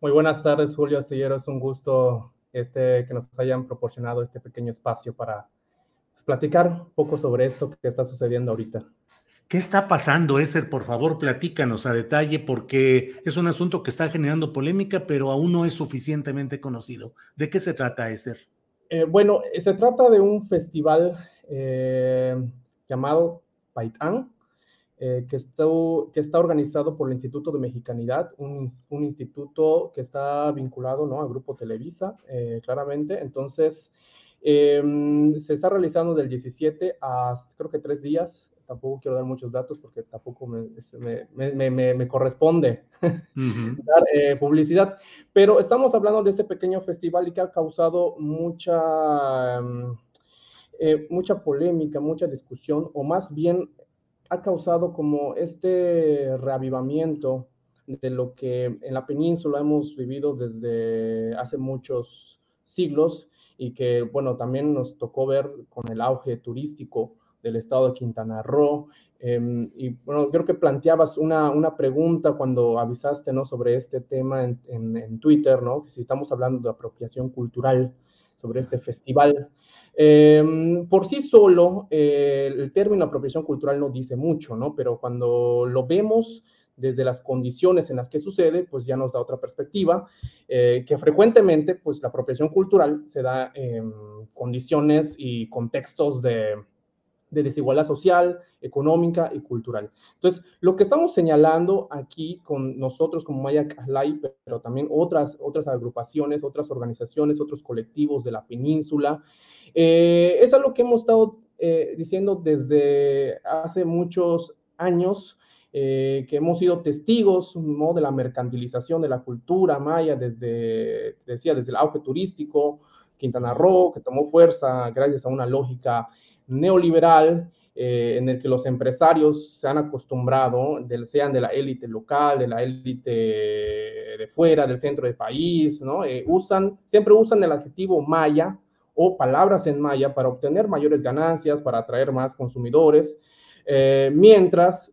Muy buenas tardes, Julio Astillero. Es un gusto este, que nos hayan proporcionado este pequeño espacio para pues, platicar un poco sobre esto que está sucediendo ahorita. ¿Qué está pasando, Eser? Por favor, platícanos a detalle, porque es un asunto que está generando polémica, pero aún no es suficientemente conocido. ¿De qué se trata, Eser? Eh, bueno, se trata de un festival eh, llamado Paitán, eh, que, está, que está organizado por el Instituto de Mexicanidad, un, un instituto que está vinculado ¿no? al Grupo Televisa, eh, claramente. Entonces, eh, se está realizando del 17 a creo que tres días. Tampoco quiero dar muchos datos porque tampoco me, me, me, me corresponde uh -huh. dar eh, publicidad. Pero estamos hablando de este pequeño festival y que ha causado mucha, eh, mucha polémica, mucha discusión, o más bien ha causado como este reavivamiento de lo que en la península hemos vivido desde hace muchos siglos y que, bueno, también nos tocó ver con el auge turístico del estado de Quintana Roo. Eh, y bueno, creo que planteabas una, una, pregunta cuando avisaste ¿no? sobre este tema en, en, en Twitter, ¿no? si estamos hablando de apropiación cultural sobre este festival. Eh, por sí solo, eh, el término apropiación cultural no dice mucho, ¿no? Pero cuando lo vemos desde las condiciones en las que sucede, pues ya nos da otra perspectiva, eh, que frecuentemente, pues la apropiación cultural se da en condiciones y contextos de, de desigualdad social, económica y cultural. Entonces, lo que estamos señalando aquí con nosotros como Maya Calay, pero también otras, otras agrupaciones, otras organizaciones, otros colectivos de la península, eh, es algo que hemos estado eh, diciendo desde hace muchos años, eh, que hemos sido testigos ¿no? de la mercantilización de la cultura maya desde, decía, desde el auge turístico, Quintana Roo, que tomó fuerza gracias a una lógica neoliberal eh, en el que los empresarios se han acostumbrado, del, sean de la élite local, de la élite de fuera, del centro del país, ¿no? Eh, usan, siempre usan el adjetivo maya o palabras en maya para obtener mayores ganancias, para atraer más consumidores, eh, mientras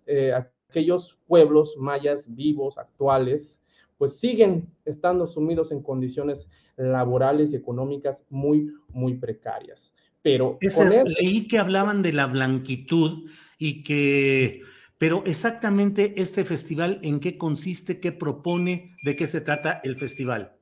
aquellos pueblos mayas vivos, actuales, pues siguen estando sumidos en condiciones laborales y económicas muy, muy precarias. Pero poner... leí que hablaban de la blanquitud y que, pero exactamente este festival, ¿en qué consiste? ¿Qué propone? ¿De qué se trata el festival?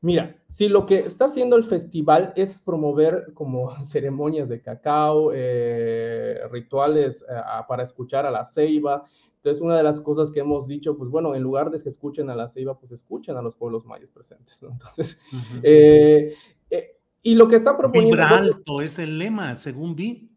Mira, si lo que está haciendo el festival es promover como ceremonias de cacao, eh, rituales eh, para escuchar a la ceiba, entonces, una de las cosas que hemos dicho, pues bueno, en lugar de que escuchen a la ceiba, pues escuchen a los pueblos mayas presentes, ¿no? Entonces, uh -huh. eh, eh, y lo que está proponiendo... Vibra alto es el lema, según vi.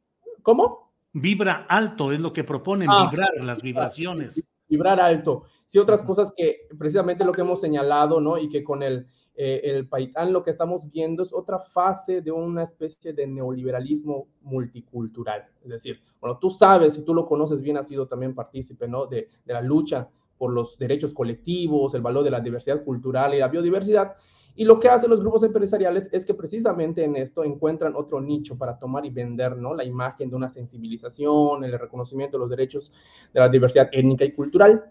¿Cómo? Vibra alto es lo que proponen, ah, vibrar, sí, las vibraciones. Vibrar alto. Sí, otras uh -huh. cosas que precisamente lo que hemos señalado, ¿no? Y que con el, eh, el Paitán lo que estamos viendo es otra fase de una especie de neoliberalismo multicultural. Es decir, bueno, tú sabes, y tú lo conoces bien, has sido también partícipe, ¿no? De, de la lucha por los derechos colectivos, el valor de la diversidad cultural y la biodiversidad. Y lo que hacen los grupos empresariales es que precisamente en esto encuentran otro nicho para tomar y vender, ¿no? La imagen de una sensibilización, el reconocimiento de los derechos de la diversidad étnica y cultural.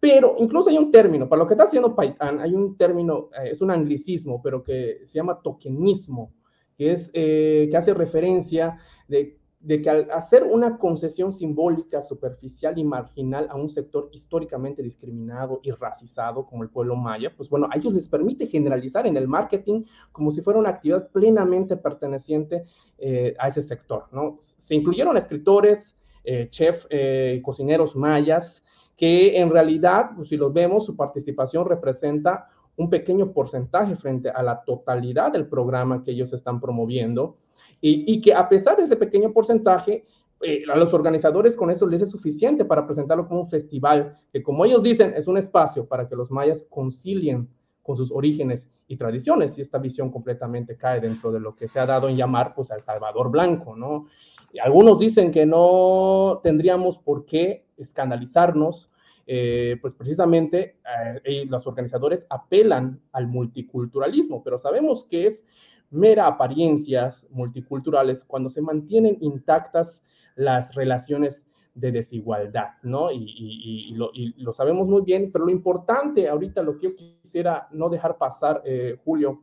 Pero incluso hay un término, para lo que está haciendo Python, hay un término, eh, es un anglicismo, pero que se llama tokenismo, que, es, eh, que hace referencia de de que al hacer una concesión simbólica, superficial y marginal a un sector históricamente discriminado y racizado como el pueblo maya, pues bueno, a ellos les permite generalizar en el marketing como si fuera una actividad plenamente perteneciente eh, a ese sector, ¿no? Se incluyeron escritores, eh, chefs, eh, cocineros mayas, que en realidad, pues si los vemos, su participación representa un pequeño porcentaje frente a la totalidad del programa que ellos están promoviendo y, que a pesar de ese pequeño porcentaje, eh, a los organizadores con eso les es suficiente para presentarlo como un festival, que como ellos dicen, es un espacio para que los mayas concilien con sus orígenes y tradiciones, y esta visión completamente cae dentro de lo que se ha dado en llamar, pues, al Salvador Blanco, ¿no? Y algunos dicen que no tendríamos por qué escandalizarnos, eh, pues precisamente eh, los organizadores apelan al multiculturalismo, pero sabemos que es mera apariencias multiculturales cuando se mantienen intactas las relaciones de desigualdad, ¿no? Y, lo, sabemos muy bien, pero lo importante ahorita, lo que yo quisiera no dejar pasar, eh, Julio,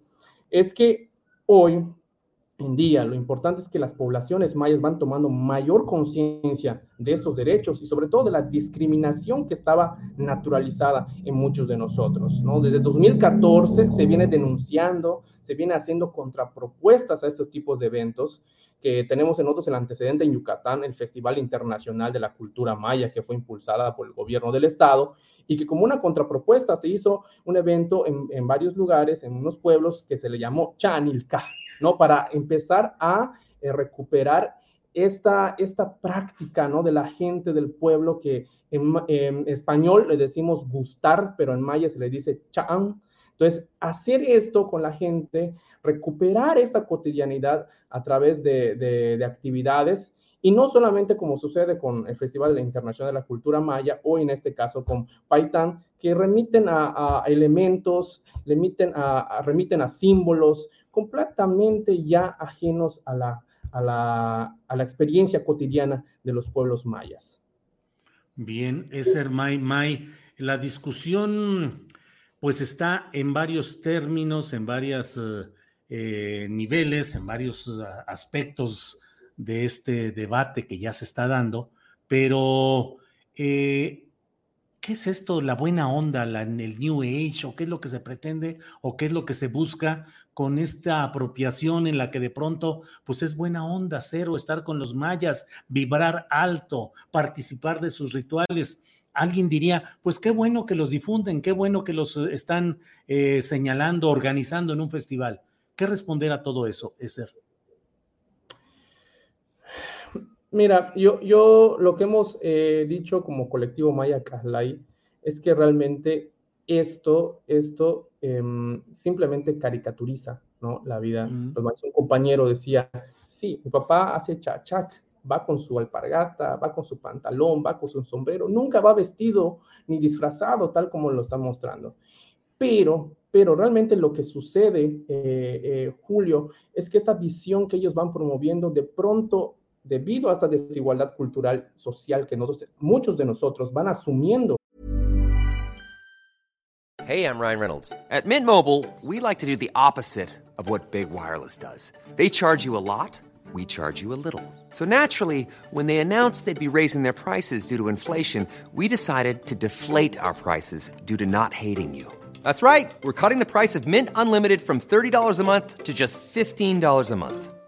es que hoy en día. Lo importante es que las poblaciones mayas van tomando mayor conciencia de estos derechos y sobre todo de la discriminación que estaba naturalizada en muchos de nosotros. ¿no? Desde 2014 se viene denunciando, se viene haciendo contrapropuestas a estos tipos de eventos que tenemos en nosotros el antecedente en Yucatán, el Festival Internacional de la Cultura Maya, que fue impulsada por el gobierno del estado y que como una contrapropuesta se hizo un evento en, en varios lugares, en unos pueblos que se le llamó Chanilca ¿no? Para empezar a eh, recuperar esta, esta práctica, ¿no? De la gente del pueblo que en, español le decimos gustar, pero en maya se le dice chan. Entonces, hacer esto con la gente, recuperar esta cotidianidad a través de, de actividades y no solamente como sucede con el Festival Internacional de la Cultura Maya o en este caso con Paitán, que remiten a, elementos, remiten a, remiten a símbolos completamente ya ajenos a la, a la, a la experiencia cotidiana de los pueblos mayas. Bien, Eser May May, la discusión pues está en varios términos, en varios eh, eh, niveles, en varios uh, aspectos de este debate que ya se está dando, pero eh, ¿qué es esto, la buena onda, la, el New Age, o qué es lo que se pretende, o qué es lo que se busca con esta apropiación en la que de pronto, pues es buena onda, cero, estar con los mayas, vibrar alto, participar de sus rituales? Alguien diría, pues qué bueno que los difunden, qué bueno que los eh, están eh, señalando, organizando en un festival. ¿Qué responder a todo eso, Eser? Mira, yo, yo lo que hemos eh, dicho como colectivo Maya Kahlai es que realmente esto, esto em, simplemente caricaturiza ¿no? la vida. Un compañero decía, sí, mi papá hace chachac, va con su alpargata, va con su pantalón, va con su sombrero, nunca va vestido ni disfrazado tal como lo está mostrando. Pero, pero realmente lo que sucede, eh, eh, Julio, es que esta visión que ellos van promoviendo de pronto debido a esta desigualdad cultural social que nosotros, muchos de nosotros van asumiendo. Hey, I'm Ryan Reynolds. At Mint Mobile, we like to do the opposite of what Big Wireless does. They charge you a lot, we charge you a little. So naturally, when they announced they'd be raising their prices due to inflation, we decided to deflate our prices due to not hating you. That's right. We're cutting the price of Mint Unlimited from $30 a month to just $15 a month.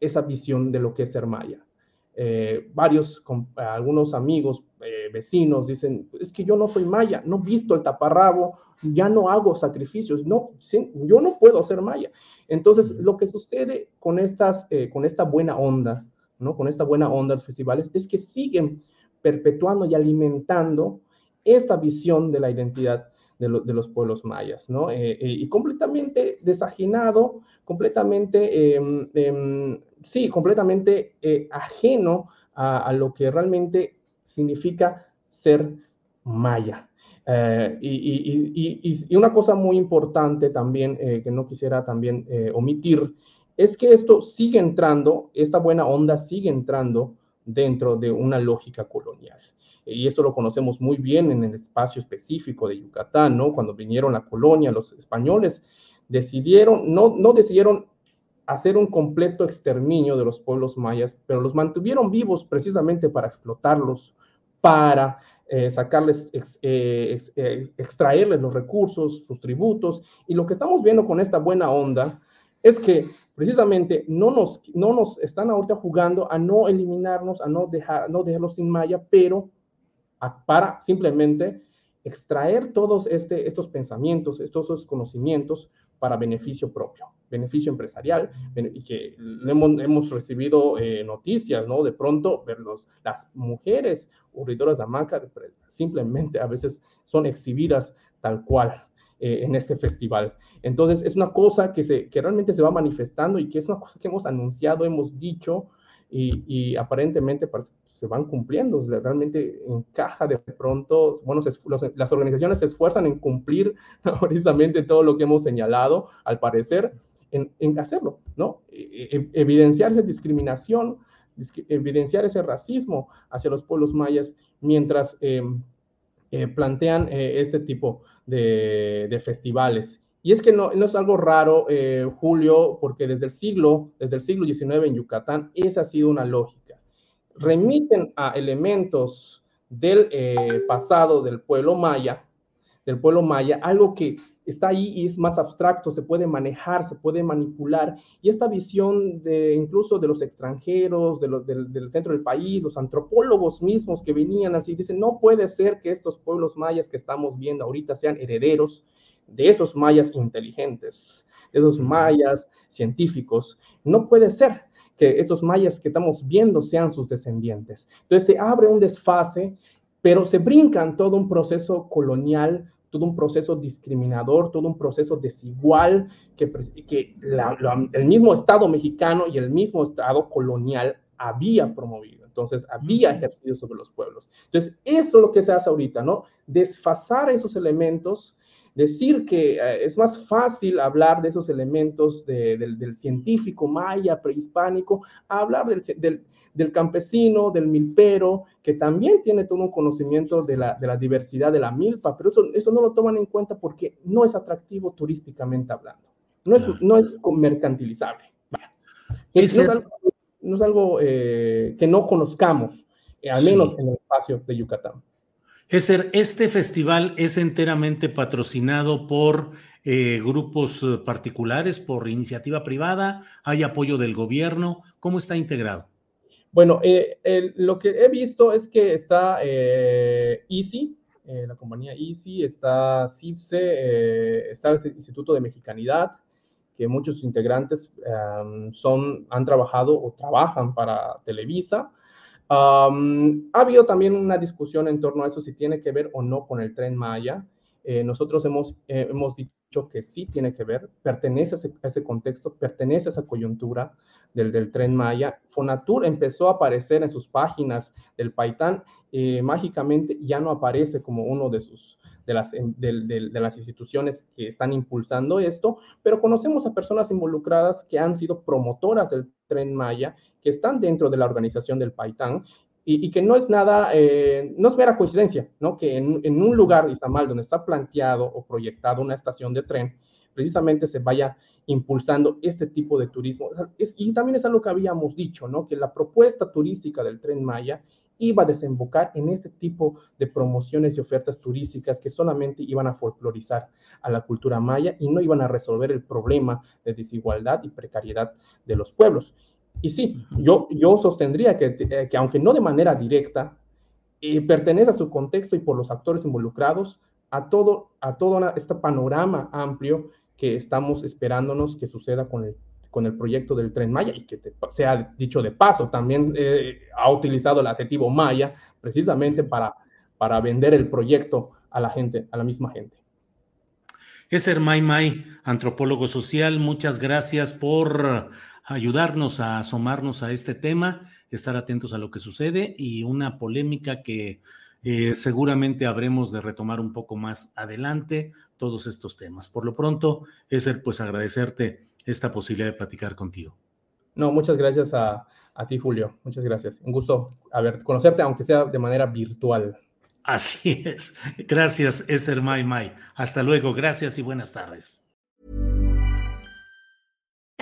Esa visión de lo que es ser maya. Eh, varios, con, algunos amigos eh, vecinos dicen, es que yo no soy maya, no visto el taparrabo, ya no hago sacrificios, no, yo no puedo ser maya. Entonces, lo que sucede con, estas, eh, con esta buena onda, ¿no? Con esta buena onda de festivales, es que siguen perpetuando y alimentando esta visión de la identidad de, los pueblos mayas, ¿no? Eh, eh, y completamente desajenado, completamente, em, em, sí, completamente ajeno a, lo que realmente significa ser maya. Eh, y, una cosa muy importante también eh, que no quisiera también eh, omitir es que esto sigue entrando, esta buena onda sigue entrando dentro de una lógica colonial. Y eso lo conocemos muy bien en el espacio específico de Yucatán, ¿no? Cuando vinieron la colonia, los españoles decidieron, no, no decidieron hacer un completo exterminio de los pueblos mayas, pero los mantuvieron vivos precisamente para explotarlos, para eh, sacarles, eh, eh, extraerles los recursos, sus tributos. Y lo que estamos viendo con esta buena onda es que precisamente no nos, no nos están ahorita jugando a no eliminarnos, a no, dejar, no dejarlos sin malla, pero para simplemente extraer todos este, estos pensamientos, estos conocimientos para beneficio propio, beneficio empresarial, y que hemos, recibido eh, noticias, ¿no? De pronto, ver las mujeres urridoras de hamaca simplemente a veces son exhibidas tal cual eh, en este festival. Entonces, es una cosa que, se, que realmente se va manifestando y que es una cosa que hemos anunciado, hemos dicho, y, aparentemente se van cumpliendo, realmente encaja de pronto, bueno, las organizaciones se esfuerzan en cumplir precisamente todo lo que hemos señalado, al parecer, en, en hacerlo, ¿no? E, e, evidenciar esa discriminación, evidenciar ese racismo hacia los pueblos mayas mientras eh, eh, plantean eh, este tipo de, festivales. Y es que no, no es algo raro, Julio, porque desde el siglo, desde el siglo XIX en Yucatán, esa ha sido una lógica remiten a elementos del eh, pasado del pueblo maya, del pueblo maya, algo que está ahí y es más abstracto, se puede manejar, se puede manipular. Y esta visión de incluso de los extranjeros, de del, centro del país, los antropólogos mismos que venían así, dicen, no puede ser que estos pueblos mayas que estamos viendo ahorita sean herederos de esos mayas inteligentes, de esos mayas científicos. No puede ser que estos mayas que estamos viendo sean sus descendientes. Entonces se abre un desfase, pero se brincan todo un proceso colonial, todo un proceso discriminador, todo un proceso desigual que, que el mismo Estado mexicano y el mismo Estado colonial había promovido. Entonces, había ejercido sobre los pueblos. Entonces, eso es lo que se hace ahorita, ¿no? Desfasar esos elementos decir que eh, es más fácil hablar de esos elementos del, científico maya prehispánico, hablar del, campesino, del milpero, que también tiene todo un conocimiento de la, diversidad de la milpa, pero eso, eso no lo toman en cuenta porque no es atractivo turísticamente hablando, no es, no es mercantilizable. No, es algo, eh, que no conozcamos, eh, al menos en el espacio de Yucatán. Eser, este festival es enteramente patrocinado por eh, grupos particulares, por iniciativa privada, hay apoyo del gobierno, ¿cómo está integrado? Bueno, lo que he visto es que está Easy, la compañía Easy, está CIPSE, está el Instituto de Mexicanidad, que muchos integrantes son, han trabajado o trabajan para Televisa ha habido también una discusión en torno a eso, si tiene que ver o no con el tren Maya. Eh, nosotros hemos, eh, hemos dicho que sí tiene que ver, pertenece a ese, contexto, pertenece a esa coyuntura del, del, tren Maya. Fonatur empezó a aparecer en sus páginas del Paitán, eh, mágicamente ya no aparece como uno de sus, de las, de, las instituciones que están impulsando esto, pero conocemos a personas involucradas que han sido promotoras del tren Maya, que están dentro de la organización del Paitán y, que no es nada, eh, no es mera coincidencia, ¿no? Que en, un lugar, Izamal, donde está planteado o proyectado una estación de tren, precisamente se vaya impulsando este tipo de turismo. y también es algo que habíamos dicho, ¿no? Que la propuesta turística del tren Maya iba a desembocar en este tipo de promociones y ofertas turísticas que solamente iban a folclorizar a la cultura maya y no iban a resolver el problema de desigualdad y precariedad de los pueblos. Y sí, yo, yo sostendría que, eh, que aunque no de manera directa, y pertenece a su contexto y por los actores involucrados a todo, a todo este panorama amplio que estamos esperándonos que suceda con el, con el proyecto del tren Maya y que se ha dicho de paso, también eh, ha utilizado el adjetivo Maya precisamente para, para vender el proyecto a la gente, a la misma gente. Es May May, antropólogo social, muchas gracias por ayudarnos a asomarnos a este tema, estar atentos a lo que sucede y una polémica que eh, seguramente habremos de retomar un poco más adelante todos estos temas. Por lo pronto, Eser, pues agradecerte esta posibilidad de platicar contigo. No, muchas gracias a, a ti, Julio. Muchas gracias. Un gusto haber, conocerte, aunque sea de manera virtual. Así es. Gracias, Eser Mai Mai. Hasta luego. Gracias y buenas tardes.